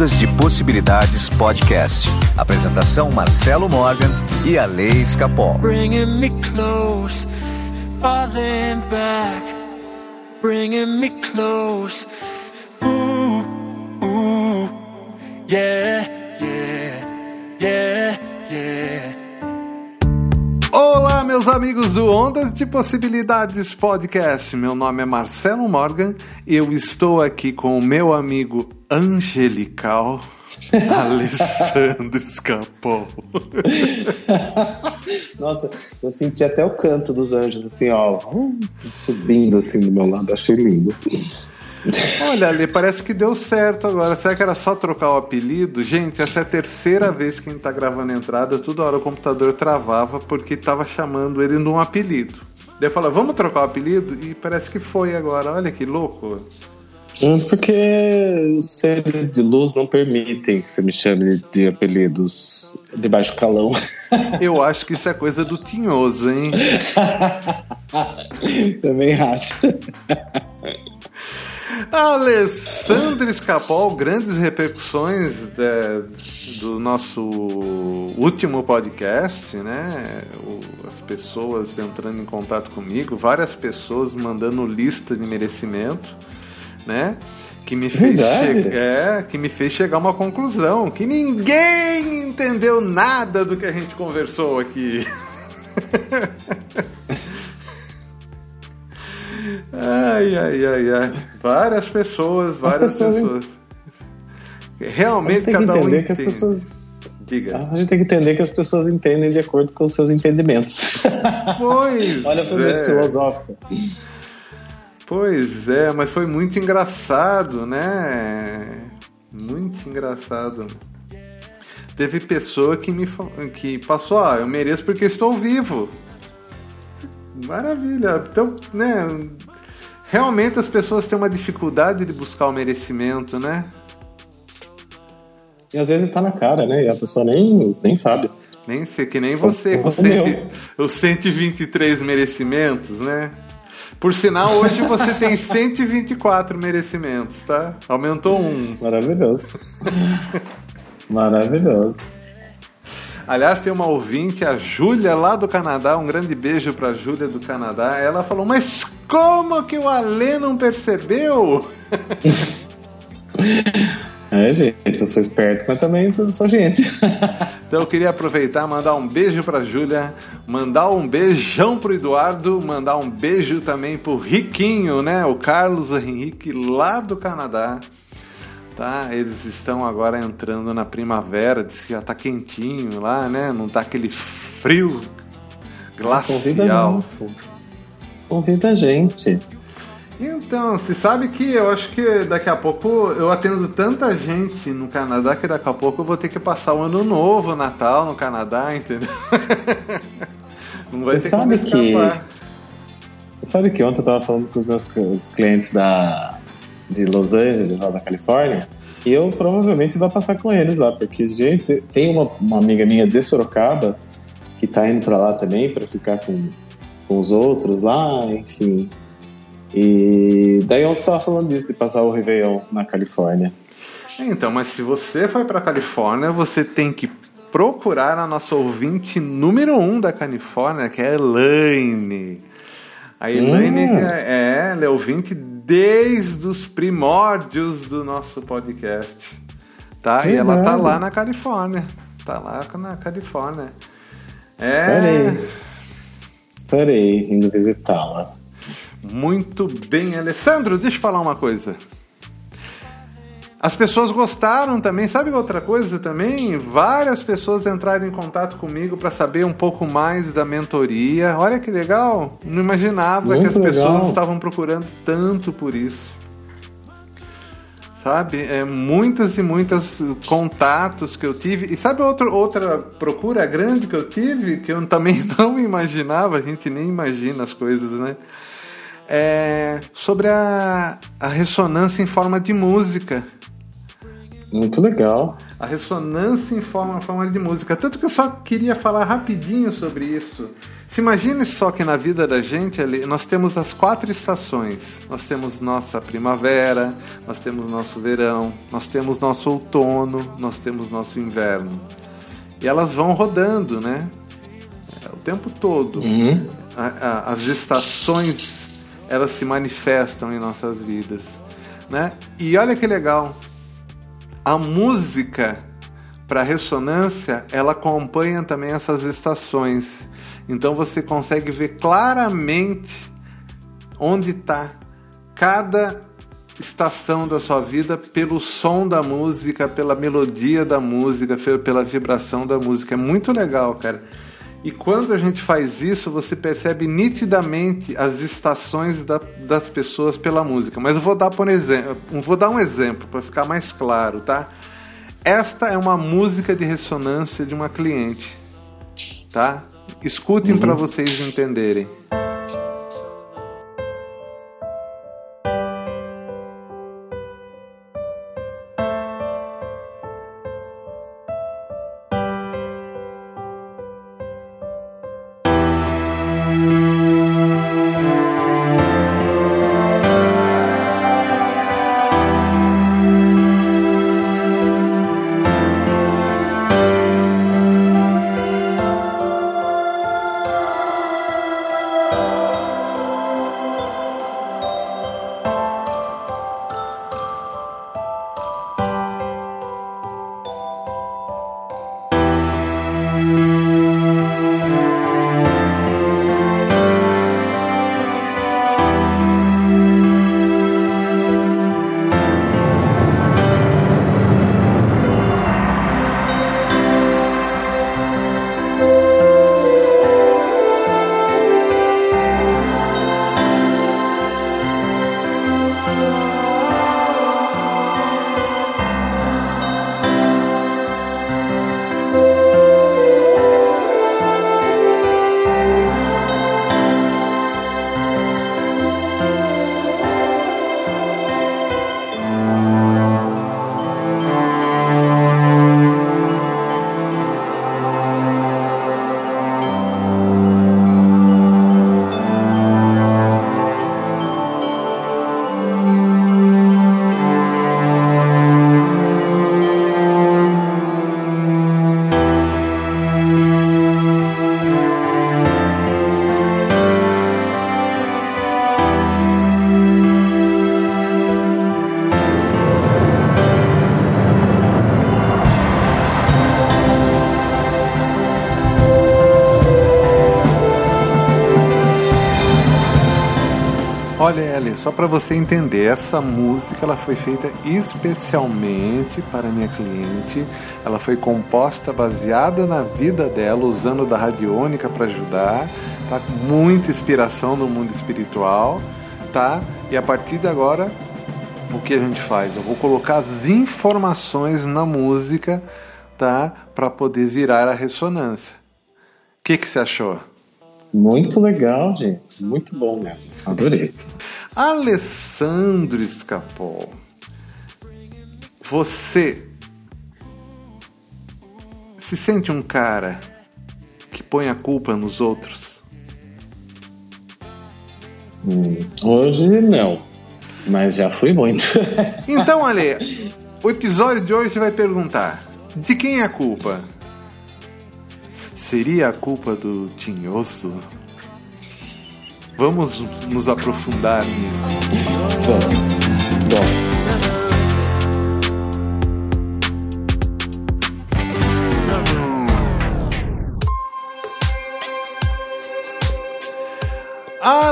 Ondas de Possibilidades Podcast. Apresentação Marcelo Morgan e a Lei Escapol. Bringing me close, falling back, bringing me close. Ooh, ooh, yeah, yeah, yeah, yeah. Olá, meus amigos do Ondas de Possibilidades Podcast. Meu nome é Marcelo Morgan. Eu estou aqui com o meu amigo angelical, Alessandro Escapol. Nossa, eu senti até o canto dos anjos, assim, ó, subindo assim do meu lado. Achei lindo. Olha, ali parece que deu certo agora. Será que era só trocar o apelido? Gente, essa é a terceira vez que a gente tá gravando a entrada. Toda hora o computador travava porque tava chamando ele num apelido. Daí eu falei, vamos trocar o apelido? E parece que foi agora. Olha que louco. Hum, Porque os seres de luz não permitem que você me chame de apelidos de baixo calão. Eu acho que isso é coisa do tinhoso, hein? Também acho. Alessandro Escapol, grandes repercussões de- do nosso último podcast, né? O- as pessoas entrando em contato comigo, várias pessoas mandando lista de merecimento, né? Que me fez, é, que me fez chegar a uma conclusão, que ninguém entendeu nada do que a gente conversou aqui. Ai, ai, ai, ai. Várias pessoas, várias pessoas, hein? pessoas. A gente Realmente tem que cada um entender que as pessoas. Diga. A gente tem que entender que as pessoas entendem de acordo com os seus entendimentos. Pois Olha pra é. ver filosófica. Pois é, mas foi muito engraçado, né? Muito engraçado. Teve pessoa que me que passou, ah, eu mereço porque estou vivo. Maravilha. Então, né? Realmente as pessoas têm uma dificuldade de buscar o merecimento, né? E às vezes tá na cara, né? E a pessoa nem, nem sabe. Nem sei, que nem você com os 123 merecimentos, né? Por sinal, hoje você tem 124 merecimentos, tá? Aumentou um. Maravilhoso. Maravilhoso. Aliás, tem uma ouvinte, a Júlia, lá do Canadá. Um grande beijo pra Júlia do Canadá. Ela falou: Mas como que o Alê não percebeu? É, gente, eu sou esperto, mas também sou gente. Então eu queria aproveitar, mandar um beijo pra Júlia, mandar um beijão pro Eduardo, mandar um beijo também pro Riquinho, né? O Carlos Henrique, lá do Canadá. Tá? Eles estão agora entrando na primavera, diz que já tá quentinho lá, né? Não tá aquele frio Convida glacial. gente. Convida a gente. Então, você sabe que eu acho que daqui a pouco eu atendo tanta gente no Canadá que daqui a pouco eu vou ter que passar o ano novo, Natal no Canadá, entendeu? Não vai Você ter sabe que- escapar. Sabe que ontem eu tava falando com os meus clientes da, de Los Angeles, lá da Califórnia, e eu provavelmente vou passar com eles lá, porque, gente, tem uma, uma amiga minha de Sorocaba que tá indo pra lá também pra ficar com, com os outros lá, enfim. E daí ontem eu tava falando disso, de passar o Réveillon na Califórnia. Então, mas se você foi pra Califórnia, você tem que procurar a nossa ouvinte número um da Califórnia, que é a Elaine. A Elaine Hum. é, ela é ouvinte desde os primórdios do nosso podcast. Tá? E ela tá lá na Califórnia. Tá lá na Califórnia. É. Estarei indo visitá-la. muito bem, Alessandro. Deixa eu falar uma coisa. As pessoas gostaram também. Sabe outra coisa também? Várias pessoas entraram em contato comigo para saber um pouco mais da mentoria. Olha que legal! Não imaginava que Muito as pessoas legal. estavam procurando tanto por isso. Sabe? É, muitas e muitas contatos que eu tive. E sabe outro, outra procura grande que eu tive? Que eu também não imaginava, a gente nem imagina as coisas, né? É sobre a, a ressonância em forma de música. Muito legal. A ressonância em forma, forma de música. Tanto que eu só queria falar rapidinho sobre isso. Se imagine só que na vida da gente ali, nós temos as quatro estações. Nós temos nossa primavera, nós temos nosso verão, nós temos nosso outono, nós temos nosso inverno. E elas vão rodando, né? É, o tempo todo. Uhum. A- a- as estações elas se manifestam em nossas vidas, né? E olha que legal, a música para ressonância ela acompanha também essas estações. Então você consegue ver claramente onde está cada estação da sua vida pelo som da música, pela melodia da música, pela vibração da música. É muito legal, cara. E quando a gente faz isso, você percebe nitidamente as estações da- das pessoas pela música. Mas eu vou dar, por exemplo, vou dar um exemplo para ficar mais claro, tá? Esta é uma música de ressonância de uma cliente, tá? Escutem para vocês entenderem. Só para você entender, essa música ela foi feita especialmente para minha cliente. Ela foi composta baseada na vida dela, usando da radiônica para ajudar, tá? Com muita inspiração no mundo espiritual, tá? E a partir de agora, o que a gente faz? Eu vou colocar as informações na música, tá? Para poder virar a ressonância. O que, que você achou? Muito legal, gente. Muito bom mesmo. Adorei. Alessandro Escapol, você se sente um cara que põe a culpa nos outros? Hum, hoje não. Mas já fui muito. Então, Ale, o episódio de hoje vai perguntar: de quem é a culpa? Seria a culpa do Tinhoso? Vamos nos aprofundar nisso. bom, bom.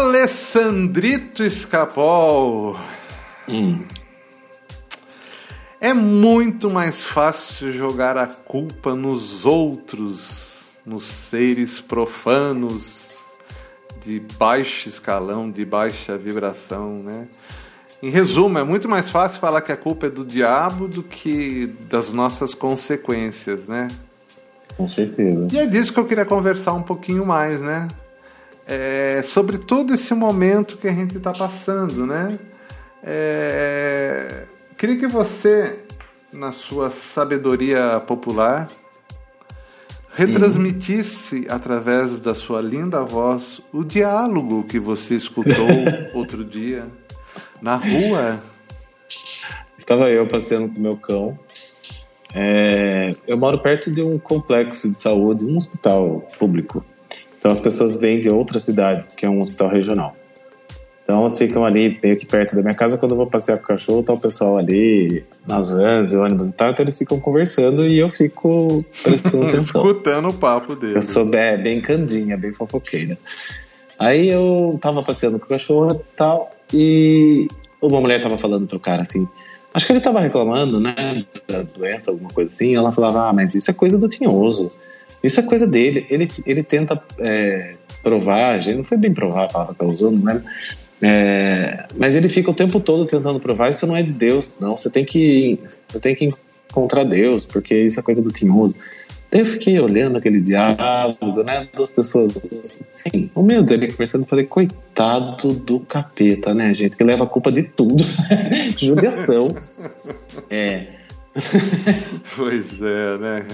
Alessandrito Escapol. Hum, É muito mais fácil jogar a culpa nos outros, nos seres profanos de baixo escalão, de baixa vibração, né? Em resumo, é muito mais fácil falar que a culpa é do diabo do que das nossas consequências, né? com certeza. E é disso que eu queria conversar um pouquinho mais, né? É, sobre todo esse momento que a gente está passando, né? É, queria que você, na sua sabedoria popular, retransmitisse através da sua linda voz o diálogo que você escutou outro dia na rua. Estava eu passeando com meu cão. É, eu moro perto de um complexo de saúde, um hospital público. Então as pessoas vêm de outras cidades, que é um hospital regional. Então elas ficam ali meio que perto da minha casa. Quando eu vou passear com o cachorro, tá o pessoal ali nas vans, ônibus e tal. Então eles ficam conversando e eu fico. Escutando o papo deles. Eu sou bem, bem candinha, bem fofoqueira. Aí eu tava passeando com o cachorro e tal. E uma mulher tava falando pro cara assim. Acho que ele tava reclamando, né? Da doença, alguma coisa assim. Ela falava: Ah, mas isso é coisa do tinhoso. Isso é coisa dele. Ele, ele tenta é, provar, não foi bem provar a palavra que ela usou, né? É, mas ele fica o tempo todo tentando provar isso não é de Deus, não. Você tem que, você tem que encontrar Deus, porque isso é coisa do tinhoso. Daí eu fiquei olhando aquele diálogo, né? Duas pessoas assim, humildes ali conversando. Falei, coitado do capeta, né, gente? Que leva a culpa de tudo. Judiação. é. pois é, né?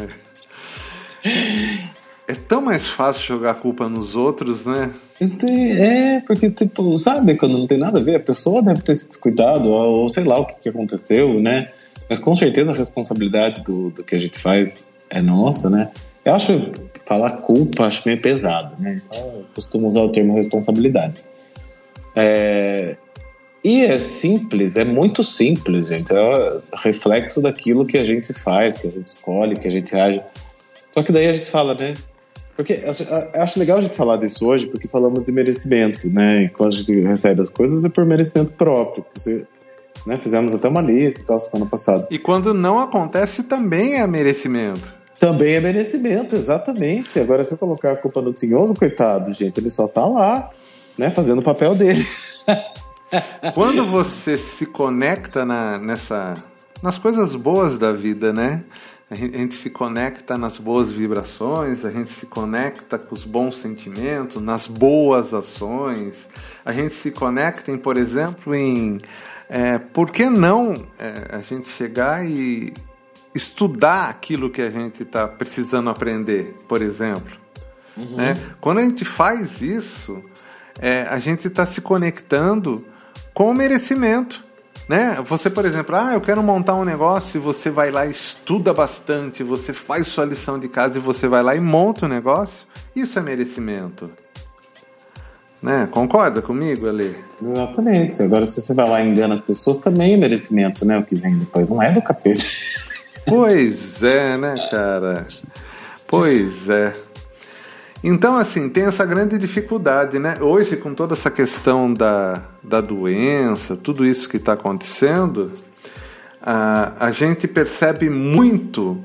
É tão mais fácil jogar a culpa nos outros, né? É, porque, tipo, sabe, quando não tem nada a ver, a pessoa deve ter se descuidado, ou, sei lá o que, que, aconteceu, né? Mas com certeza a responsabilidade do, do que a gente faz é nossa, né? Eu acho, falar culpa, acho meio pesado, né? Então, eu costumo usar o termo responsabilidade. É, e é simples, é muito simples, gente. É reflexo daquilo que a gente faz, que a gente escolhe, que a gente age. Só que daí a gente fala, né? Porque eu acho legal a gente falar disso hoje, porque falamos de merecimento, né? E quando a gente recebe as coisas é por merecimento próprio. Você, né? Fizemos até uma lista e tal semana passada. E quando não acontece, também é merecimento. Também é merecimento, exatamente. Agora, se eu colocar a culpa no tinhoso, coitado, gente, ele só tá lá, né? Fazendo o papel dele. quando você se conecta na, nessa, nas coisas boas da vida, né? A gente se conecta nas boas vibrações, a gente se conecta com os bons sentimentos, nas boas ações, a gente se conecta, em, por exemplo, em é, por que não é, a gente chegar e estudar aquilo que a gente está precisando aprender, por exemplo. Uhum. Né? Quando a gente faz isso, é, a gente está se conectando com o merecimento. Né? Você, por exemplo, ah, eu quero montar um negócio e você vai lá, estuda bastante, você faz sua lição de casa e você vai lá e monta o um negócio. Isso é merecimento. Né? Concorda comigo, Ale? Exatamente. Agora, se você vai lá e engana as pessoas, também é merecimento, né? O que vem depois não é do capeta. Pois é, né, cara? Pois é. Então, assim, tem essa grande dificuldade, né? Hoje, com toda essa questão da, da doença, tudo isso que está acontecendo, a, a gente percebe muito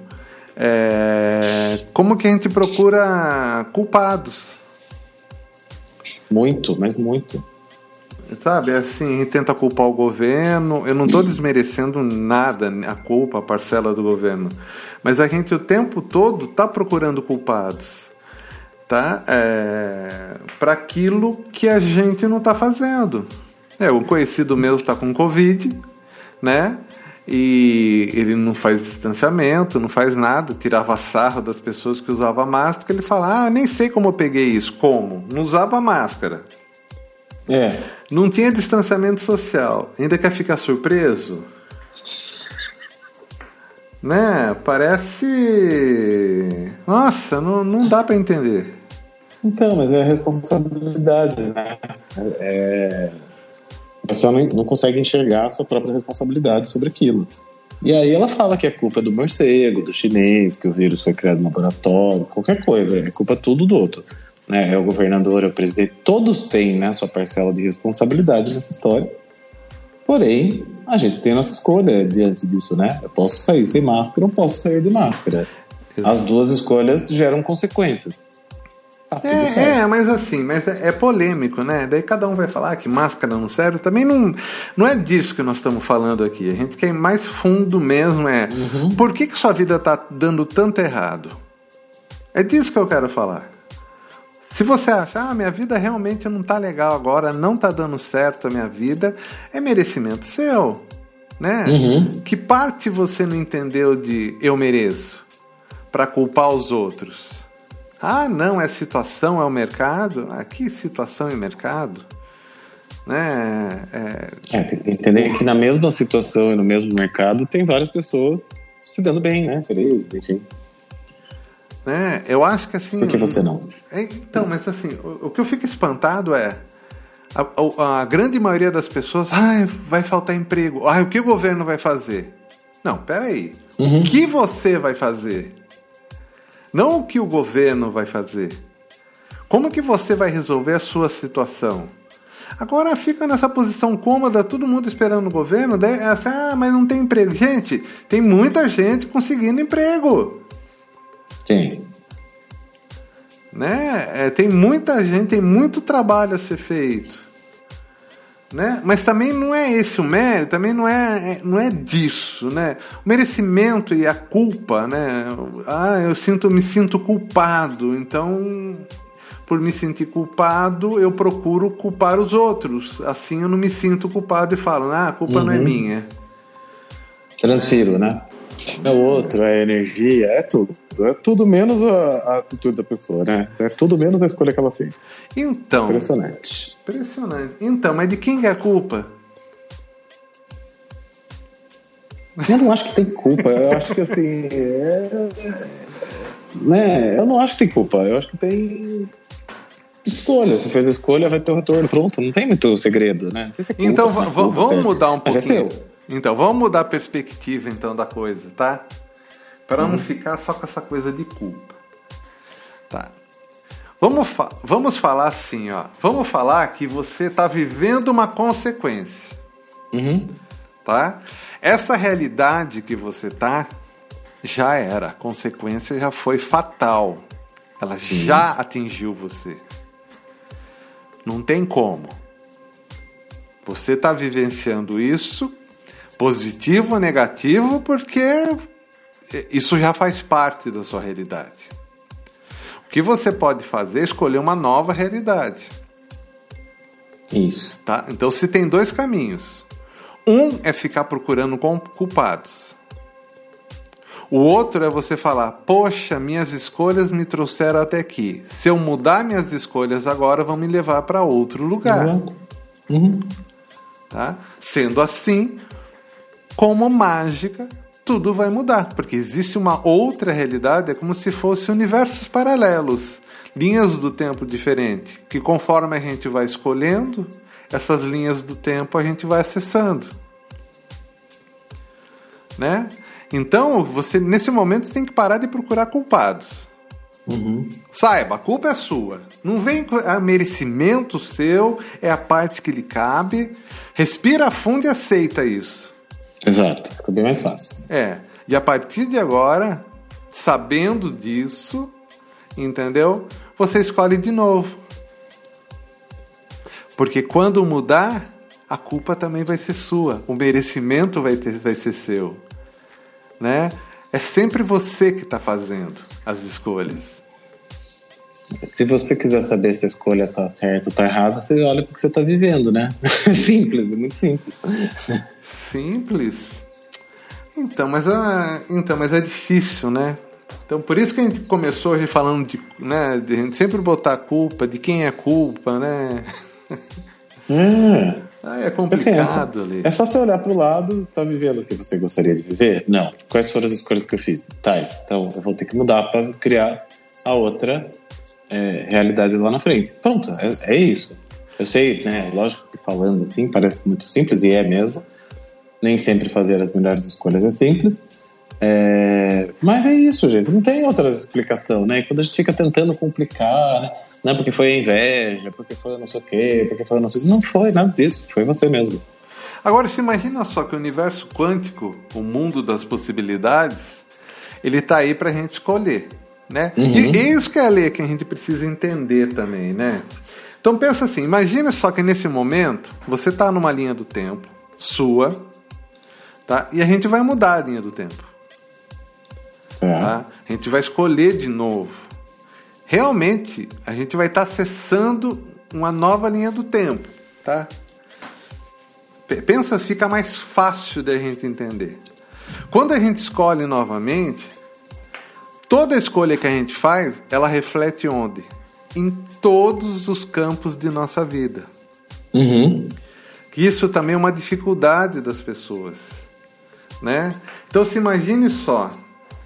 é, como que a gente procura culpados. Muito, mas muito. Sabe, assim, a gente tenta culpar o governo. Eu não estou desmerecendo nada, a culpa, a parcela do governo. Mas a gente o tempo todo está procurando culpados tá? É, para aquilo que a gente não está fazendo. É, um conhecido meu está com Covid, né? E ele não faz distanciamento, não faz nada, tirava sarro das pessoas que usavam máscara. Ele fala: Ah, nem sei como eu peguei isso. Como? Não usava máscara. É. Não tinha distanciamento social. Ainda quer ficar surpreso? Né? Parece. Nossa, não, não dá para entender. Então, mas é responsabilidade, né? É... A pessoa não, não consegue enxergar a sua própria responsabilidade sobre aquilo. E aí ela fala que é culpa do morcego, do chinês, que o vírus foi criado no laboratório, qualquer coisa, é culpa tudo do outro. Né? É o governador, é o presidente, todos têm né, sua parcela de responsabilidade nessa história. Porém, a gente tem nossa escolha diante disso, né? Eu posso sair sem máscara ou posso sair de máscara. As duas escolhas geram consequências. Tá é, é, mas assim, mas é, é, polêmico, né? Daí cada um vai falar que máscara não serve. Também não, não é disso que nós estamos falando aqui. A gente quer ir mais fundo mesmo, é uhum. por que, que sua vida está dando tanto errado? É disso que eu quero falar. Se você achar, ah, minha vida realmente não está legal agora, não está dando certo a minha vida, é merecimento seu, né? Uhum. Que parte você não entendeu de eu mereço para culpar os outros? Ah, não, é situação, é o mercado. Ah, que situação e mercado? Né? É... é, tem que entender que na mesma situação e no mesmo mercado tem várias pessoas se dando bem, né? Felizes, enfim. Né? Eu acho que assim. Por que você não? É, então, mas assim, o, o, que eu fico espantado é. A, a, a grande maioria das pessoas, ah, vai faltar emprego. Ah, o que o governo vai fazer? Não, peraí. Uhum. O que você vai fazer? Não o que o governo vai fazer. Como que você vai resolver a sua situação? Agora fica nessa posição cômoda, todo mundo esperando o governo, daí, assim, ah, mas não tem emprego. Gente, tem muita gente conseguindo emprego. Sim. Né? É, tem muita gente, tem muito trabalho a ser feito. Né? Mas também não é esse o mérito, também não é, é, não é disso, né? O merecimento e a culpa, né? Ah, eu sinto, me sinto culpado, então por me sentir culpado, eu procuro culpar os outros. Assim eu não me sinto culpado e falo, ah, a culpa uhum. não é uhum. minha. Transfiro, né? É outro, é energia, é tudo. É tudo menos a, a, atitude da pessoa, né? É tudo menos a escolha que ela fez. Então. Impressionante. Impressionante. Então, mas de quem é a culpa? Eu não acho que tem culpa. Eu acho que assim. É... Né? Eu não acho que tem culpa. Eu acho que tem escolha. Você fez a escolha, vai ter o retorno. Pronto, não tem muito segredo, né? Se culpa, então é culpa, vamos mudar um é pouquinho. É então, vamos mudar a perspectiva então da coisa, tá? Para hum. não ficar só com essa coisa de culpa. Tá. Vamos, fa vamos falar assim, ó. Vamos falar que você está vivendo uma consequência. Uhum. Tá? Essa realidade que você tá já era. A consequência já foi fatal. Ela Sim. já atingiu você. Não tem como. Você está vivenciando isso, positivo ou negativo, porque isso já faz parte da sua realidade. O que você pode fazer é escolher uma nova realidade. Isso. Tá? Então, se tem dois caminhos. Um é ficar procurando culpados. O outro é você falar: Poxa, minhas escolhas me trouxeram até aqui. Se eu mudar minhas escolhas agora, vão me levar para outro lugar. Uhum. Tá? Sendo assim, como mágica, tudo vai mudar, porque existe uma outra realidade, é como se fossem universos paralelos, linhas do tempo diferentes, que conforme a gente vai escolhendo, essas linhas do tempo a gente vai acessando. Né? Então, você nesse momento você tem que parar de procurar culpados. Uhum. Saiba, a culpa é sua. Não vem a merecimento seu, é a parte que lhe cabe. Respira fundo e aceita isso. Exato, fica bem mais fácil. É. E a partir de agora, sabendo disso, entendeu? Você escolhe de novo. Porque quando mudar, a culpa também vai ser sua. O merecimento vai, ter, vai ser seu né? É sempre você que está fazendo as escolhas. Se você quiser saber se a escolha está certa ou está errada, você olha o que você está vivendo, né? simples, é muito simples. Simples? Então, mas, é, então, mas é difícil, né? Então, por isso que a gente começou hoje falando de, né, de a gente sempre botar a culpa, de quem é culpa, né? Hum. Ah, é complicado assim, é, só, é só você olhar para o lado, tá vivendo o que você gostaria de viver? Não. Quais foram as escolhas que eu fiz? Tais. Então eu vou ter que mudar para criar a outra é, realidade lá na frente. Pronto, é, é, isso. Eu sei, né? Lógico que falando assim parece muito simples e é mesmo. Nem sempre fazer as melhores escolhas é simples. É... Mas é isso, gente. Não tem outra explicação, né? Quando a gente fica tentando complicar, né? Não, porque foi a inveja, porque foi não sei o quê, porque foi não sei o quê. Não foi nada disso, foi você mesmo. Agora, se imagina só que o universo quântico, o mundo das possibilidades, ele está aí para a gente escolher, né? Uhum. E, e isso que é a lei que a gente precisa entender também, né? Então pensa assim, imagina só que nesse momento você está numa linha do tempo sua, tá? E a gente vai mudar a linha do tempo. É. Tá? A gente vai escolher de novo realmente a gente vai estar tá acessando uma nova linha do tempo, tá? Pensa, fica mais fácil da gente entender. Quando a gente escolhe novamente, Toda escolha que a gente faz, ela reflete onde? Em todos os campos de nossa vida. Uhum. Isso também é uma dificuldade das pessoas, né? Então se imagine só,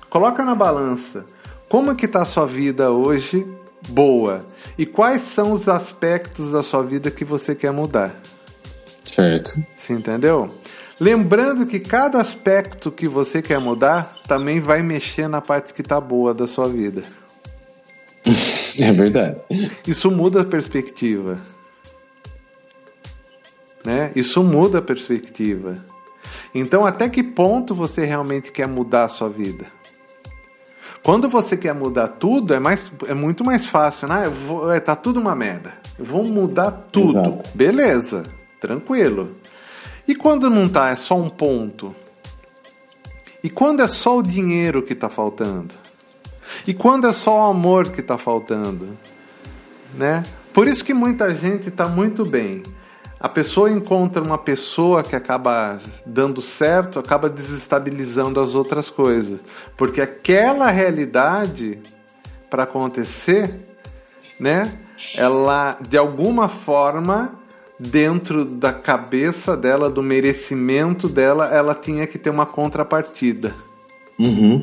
coloca na balança como é que está a sua vida hoje boa e quais são os aspectos da sua vida que você quer mudar. Certo. Você entendeu? Lembrando que cada aspecto que você quer mudar também vai mexer na parte que está boa da sua vida. É verdade. Isso muda a perspectiva. Né? Isso muda a perspectiva. Então, até que ponto você realmente quer mudar a sua vida? Quando você quer mudar tudo, é, mais, é muito mais fácil, né? Vou, é, tá tudo uma merda. Eu vou mudar tudo. Exato. Beleza, tranquilo. E quando não tá, é só um ponto? E quando é só o dinheiro que tá faltando? E quando é só o amor que tá faltando? Né? Por isso que muita gente tá muito bem. A pessoa encontra uma pessoa que acaba dando certo, acaba desestabilizando as outras coisas. Porque aquela realidade, para acontecer, né, ela de alguma forma, dentro da cabeça dela, do merecimento dela, ela tinha que ter uma contrapartida. Uhum.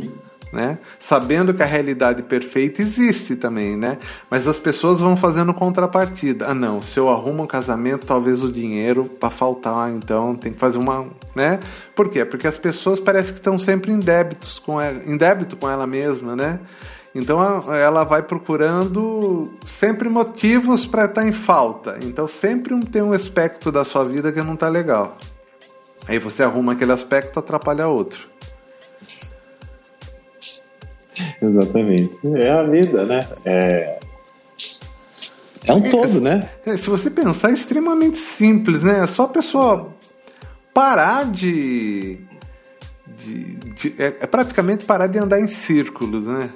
Né? Sabendo que a realidade perfeita existe também, né? Mas as pessoas vão fazendo contrapartida. Ah, não, se eu arrumo um casamento, talvez o dinheiro para faltar, então tem que fazer uma, né? Por quê? Porque as pessoas parecem que estão sempre em débitos com ela, em débito com ela mesma, né? Então ela vai procurando sempre motivos para estar em falta. Então sempre tem um aspecto da sua vida que não tá legal. Aí você arruma aquele aspecto, atrapalha outro. Exatamente. É a vida, né? É, é um todo, né? É, se você pensar, é extremamente simples, né? É só a pessoa parar de. de- de- é, é praticamente parar de andar em círculos, né?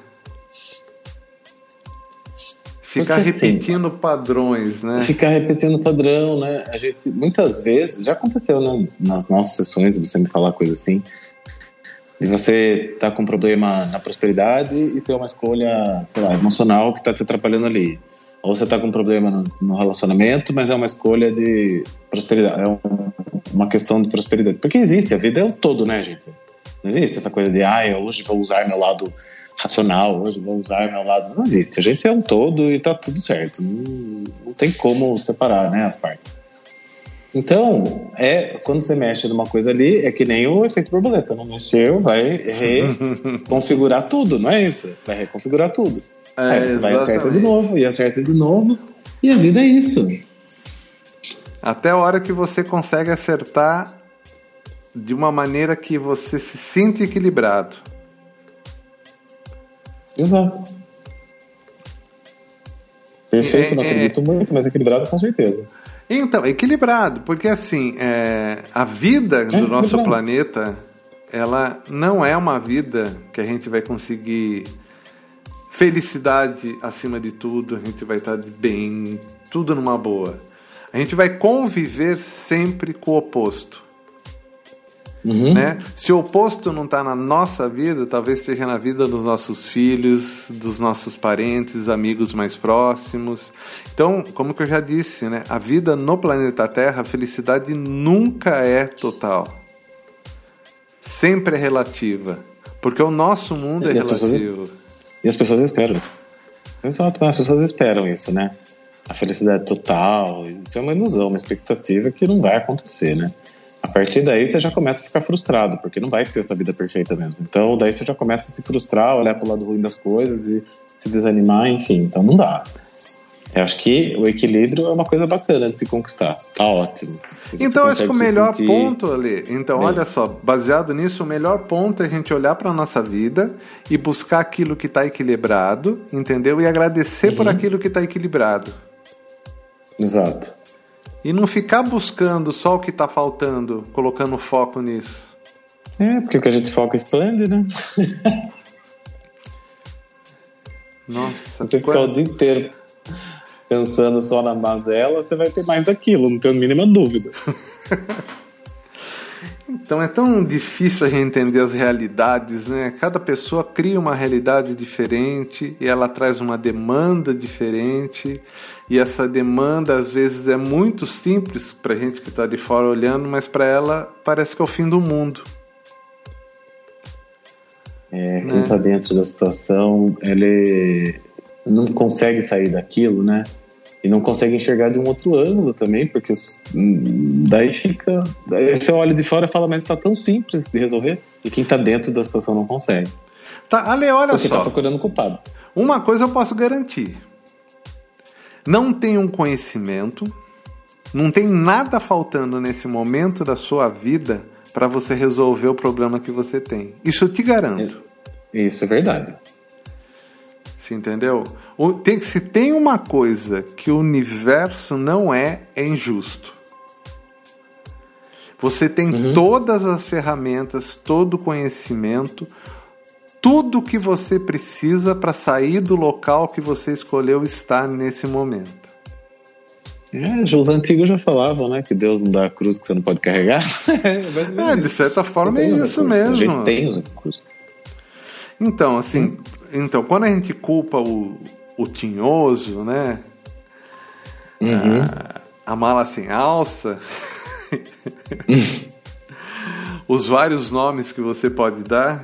Ficar Porque, assim, repetindo padrões, né? Ficar repetindo padrão, né? A gente, muitas vezes, já aconteceu né, nas nossas sessões, você me falar coisa assim, de você tá com um problema na prosperidade e ser uma escolha, sei lá, emocional que tá te atrapalhando ali. Ou você tá com um problema no, no relacionamento, mas é uma escolha de prosperidade, é um- uma questão de prosperidade. Porque existe, a vida é o todo, né, gente? Não existe essa coisa de, ah, eu hoje vou usar meu lado racional, hoje vou usar meu lado. Não existe. A gente é um todo e tá tudo certo. Não, não tem como separar, né, as partes. Então, é quando você mexe numa coisa ali, é que nem o efeito borboleta. Não mexeu, vai reconfigurar tudo, não é isso? Vai reconfigurar tudo. É, Aí você vai acerta de novo, e acerta de novo. E a vida é isso. Até a hora que você consegue acertar de uma maneira que você se sinta equilibrado. Exato. Perfeito, não É, é, acredito muito, mas equilibrado com certeza. Então, equilibrado, porque assim, é, a vida do nosso planeta, ela não é uma vida que a gente vai conseguir felicidade acima de tudo, a gente vai estar bem, tudo numa boa. A gente vai conviver sempre com o oposto. Uhum. né? Se o oposto não está na nossa vida, talvez esteja na vida dos nossos filhos, dos nossos parentes, amigos mais próximos. Então, como que eu já disse, né? A vida no planeta Terra, a felicidade nunca é total. Sempre é relativa. Porque o nosso mundo é E pessoas- relativo. E as pessoas esperam isso. Exato, as pessoas esperam isso, né? A felicidade total. Isso é uma ilusão, uma expectativa que não vai acontecer, né? A partir daí você já começa a ficar frustrado, porque não vai ter essa vida perfeita mesmo. Então daí você já começa a se frustrar, olhar pro lado ruim das coisas e se desanimar, enfim. Então não dá. Eu acho que o equilíbrio é uma coisa bacana de se conquistar. Tá ótimo. Você Então, acho que o melhor sentir- ponto, Ali, então, bem. olha só, baseado nisso, o melhor ponto é a gente olhar para nossa vida e buscar aquilo que está equilibrado, entendeu? E agradecer Uhum. por aquilo que está equilibrado. Exato. E não ficar buscando só o que está faltando, colocando foco nisso. É, porque o que a gente foca expande, né? Nossa, Se você ficar o quando- dia inteiro pensando só na mazela, você vai ter mais daquilo, não tenho a mínima dúvida. Então é tão difícil a gente entender as realidades, né? Cada pessoa cria uma realidade diferente e ela traz uma demanda diferente. E essa demanda às vezes é muito simples para gente que está de fora olhando, mas para ela parece que é o fim do mundo. É, quem está né? dentro da situação, ele não consegue sair daquilo, né? E não consegue enxergar de um outro ângulo também, porque daí fica. Daí você olha de fora e fala, mas está tão simples de resolver, e quem está dentro da situação não consegue. Tá, Ale, olha porque só. Tá procurando culpado. Uma coisa eu posso garantir: não tem um conhecimento, não tem nada faltando nesse momento da sua vida para você resolver o problema que você tem. Isso eu te garanto. Isso é verdade. Você entendeu? Se tem uma coisa que o universo não é, é injusto. Você tem uhum. todas as ferramentas, todo o conhecimento, tudo que você precisa para sair do local que você escolheu estar nesse momento. É, os antigos já falavam, né? Que Deus não dá a cruz que você não pode carregar. é, de certa forma é isso mesmo. A gente tem os cruz. Então, assim, hum. então, quando a gente culpa o, o tinhoso, né? Uhum. A, a, mala sem alça, os vários nomes que você pode dar,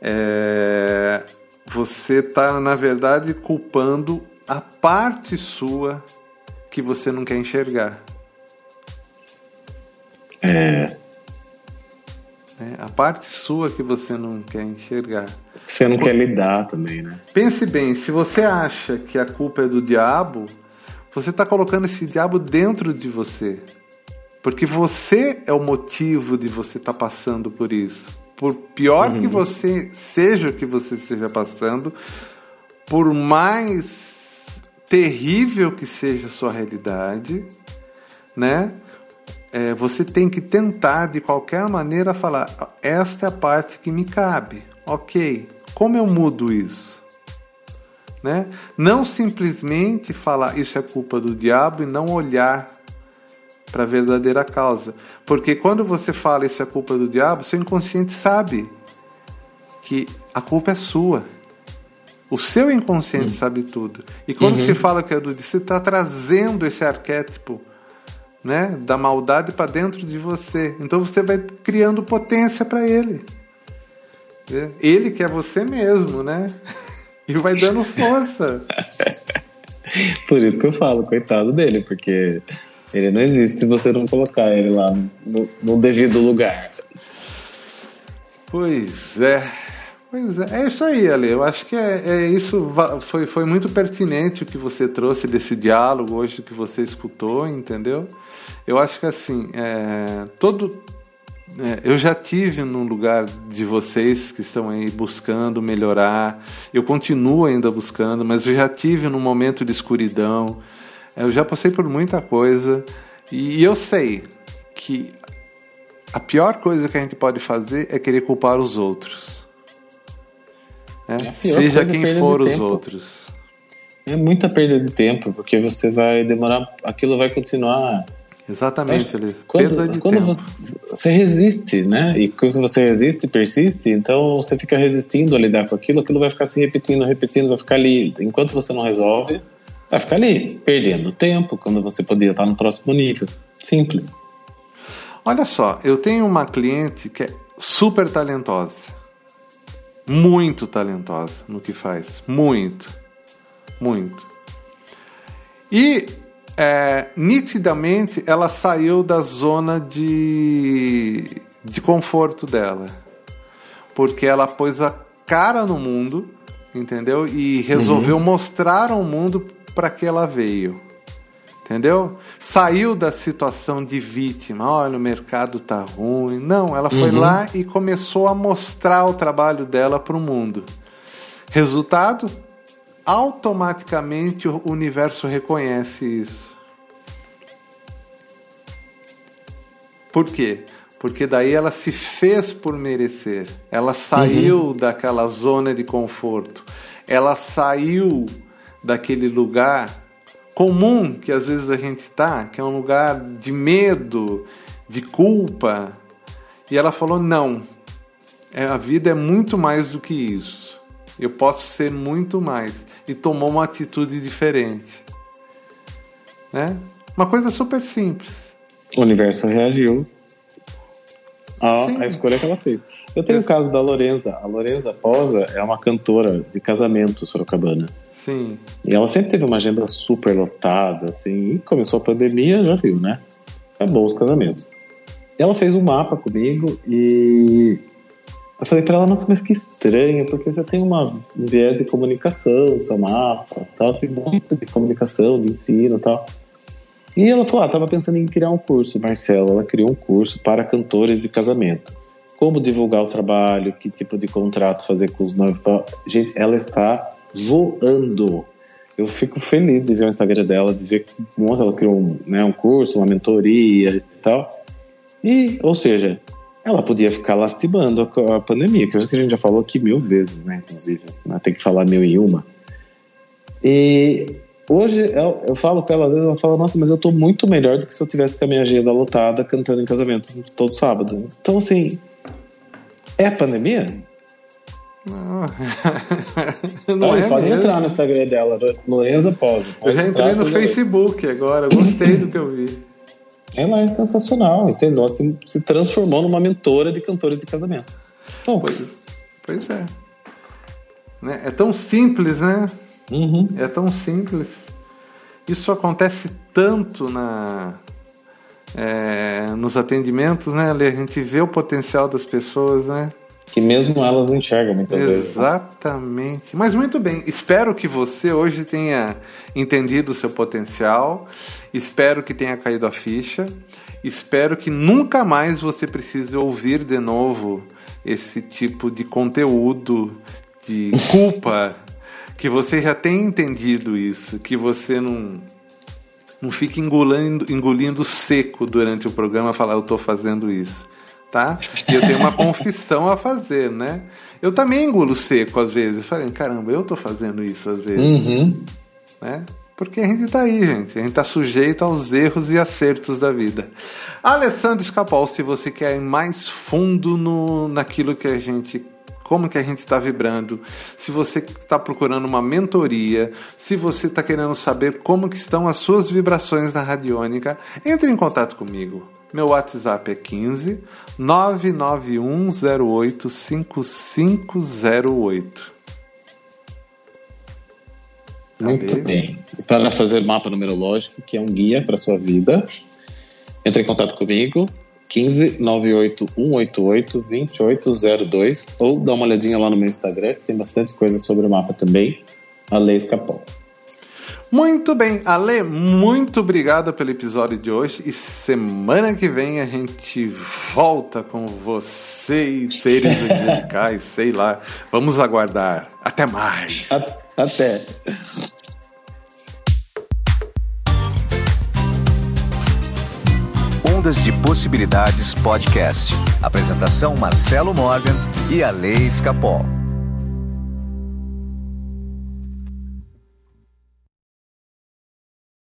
é, você está, na verdade, culpando a parte sua que você não quer enxergar. É. É, a parte sua que você não quer enxergar. Você não quer lidar também, né? Pense bem, se você acha que a culpa é do diabo, você está colocando esse diabo dentro de você. Porque você é o motivo de você estar tá passando por isso. Por pior uhum. que você seja o que você esteja passando, por mais terrível que seja a sua realidade, né? é, você tem que tentar de qualquer maneira falar: esta é a parte que me cabe. Ok, como eu mudo isso? Né? Não simplesmente falar isso é culpa do diabo e não olhar para a verdadeira causa. Porque quando você fala isso é culpa do diabo, seu inconsciente sabe que a culpa é sua. O seu inconsciente uhum. sabe tudo. E quando uhum. se fala que é do você está trazendo esse arquétipo né, da maldade para dentro de você. Então você vai criando potência para ele. Ele que é você mesmo, né? E vai dando força. Por isso que eu falo, coitado dele, porque ele não existe se você não colocar ele lá no, no devido lugar. Pois é. Pois é, é isso aí, Ale. Eu acho que é, é, isso. Foi, foi muito pertinente o que você trouxe desse diálogo hoje que você escutou, entendeu? Eu acho que assim, é, todo. É, eu já tive no lugar de vocês que estão aí buscando melhorar. Eu continuo ainda buscando, mas eu já tive num momento de escuridão. Eu já passei por muita coisa e eu sei que a pior coisa que a gente pode fazer é querer culpar os outros. Né? É Seja quem for os tempo. outros. É muita perda de tempo, porque você vai demorar. Aquilo vai continuar Exatamente, ali. Quando, Perda de quando tempo. Você, você resiste, né? E quando você resiste, persiste, então você fica resistindo a lidar com aquilo, aquilo vai ficar se repetindo, repetindo, vai ficar ali. Enquanto você não resolve, vai ficar ali, perdendo tempo, quando você poderia estar no próximo nível. Simples. Olha só, eu tenho uma cliente que é super talentosa. Muito talentosa no que faz. Muito. Muito. E é, nitidamente ela saiu da zona de, de conforto dela. Porque ela pôs a cara no mundo, entendeu? E resolveu uhum. mostrar ao mundo para que ela veio. Entendeu? Saiu da situação de vítima, olha, o mercado tá ruim. Não, ela foi uhum. lá e começou a mostrar o trabalho dela para o mundo. Resultado? Automaticamente o universo reconhece isso. Por quê? Porque daí ela se fez por merecer. Ela saiu uhum. daquela zona de conforto. Ela saiu daquele lugar comum que às vezes a gente está, que é um lugar de medo, de culpa, E ela falou: não, é, a vida é muito mais do que isso. Eu posso ser muito mais. E tomou uma atitude diferente. Né? Uma coisa super simples. O universo reagiu à, à escolha que ela fez. Eu tenho o caso da Lorenza. A Lorenza Posa é uma cantora de casamento sorocabana. Sim. E ela sempre teve uma agenda super lotada, assim, e começou a pandemia, já viu, né? Acabou os casamentos. Ela fez um mapa comigo e eu falei para ela, nossa, mas que estranho, porque você tem uma, um viés de comunicação seu mapa, tal, tem muito de comunicação, de ensino tal. E ela falou, ah, tava pensando em criar um curso, Marcelo. Ela criou um curso para cantores de casamento como divulgar o trabalho, que tipo de contrato fazer com os noivos. Gente, ela está voando. Eu fico feliz de ver o Instagram dela, de ver como ela criou um, né, um curso, uma mentoria e tal. E, ou seja, ela podia ficar lastimando a, a pandemia, que que a gente já falou aqui mil vezes, né? Inclusive, tem que falar mil e uma. E hoje eu, eu falo com ela, às vezes ela fala, nossa, mas eu tô muito melhor do que se eu tivesse com a minha agenda lotada cantando em casamento todo sábado. Então, assim, é a pandemia? Não, não é pode mesmo. entrar no Instagram dela, Lorenza Pose. Eu já entrei no Facebook agora, gostei do que eu vi. Ela é sensacional, entendeu? Ela se, transformou numa mentora de cantores de casamento. Bom, Pois, pois é. Né? É tão simples, né? uhum. É tão simples. Isso acontece tanto na, é, nos atendimentos, né? Ali a gente vê o potencial das pessoas, né? Que mesmo elas não enxergam muitas vezes. né? Exatamente. Mas muito bem. Espero que você hoje tenha entendido o seu potencial. Espero que tenha caído a ficha. Espero que nunca mais você precise ouvir de novo esse tipo de conteúdo de culpa. que você já tenha entendido isso. Que você não, não fique engolindo, engolindo seco durante o programa falar eu estou fazendo isso tá? E eu tenho uma confissão a fazer, né? Eu também engulo seco às vezes. Falei, caramba, eu tô fazendo isso às vezes, Uhum. né? Porque a gente tá aí, gente. A gente tá sujeito aos erros e acertos da vida. Alessandro Escapol, se você quer ir mais fundo no, naquilo que a gente como que a gente está vibrando, se você está procurando uma mentoria, se você está querendo saber como que estão as suas vibrações na radiônica, entre em contato comigo. Meu WhatsApp é 15 99108 5508. Muito Cadê? bem. Para fazer mapa numerológico, que é um guia para sua vida, entre em contato comigo. 15 98 188 2802 ou dá uma olhadinha lá no meu Instagram, que tem bastante coisa sobre o mapa também. A Lei Escapol. Muito bem, Ale, muito obrigado pelo episódio de hoje e semana que vem a gente volta com você e seres angelicais, sei lá. Vamos aguardar. Até mais. Até. Ondas de Possibilidades Podcast. Apresentação Marcelo Morgan e a Lei Escapol.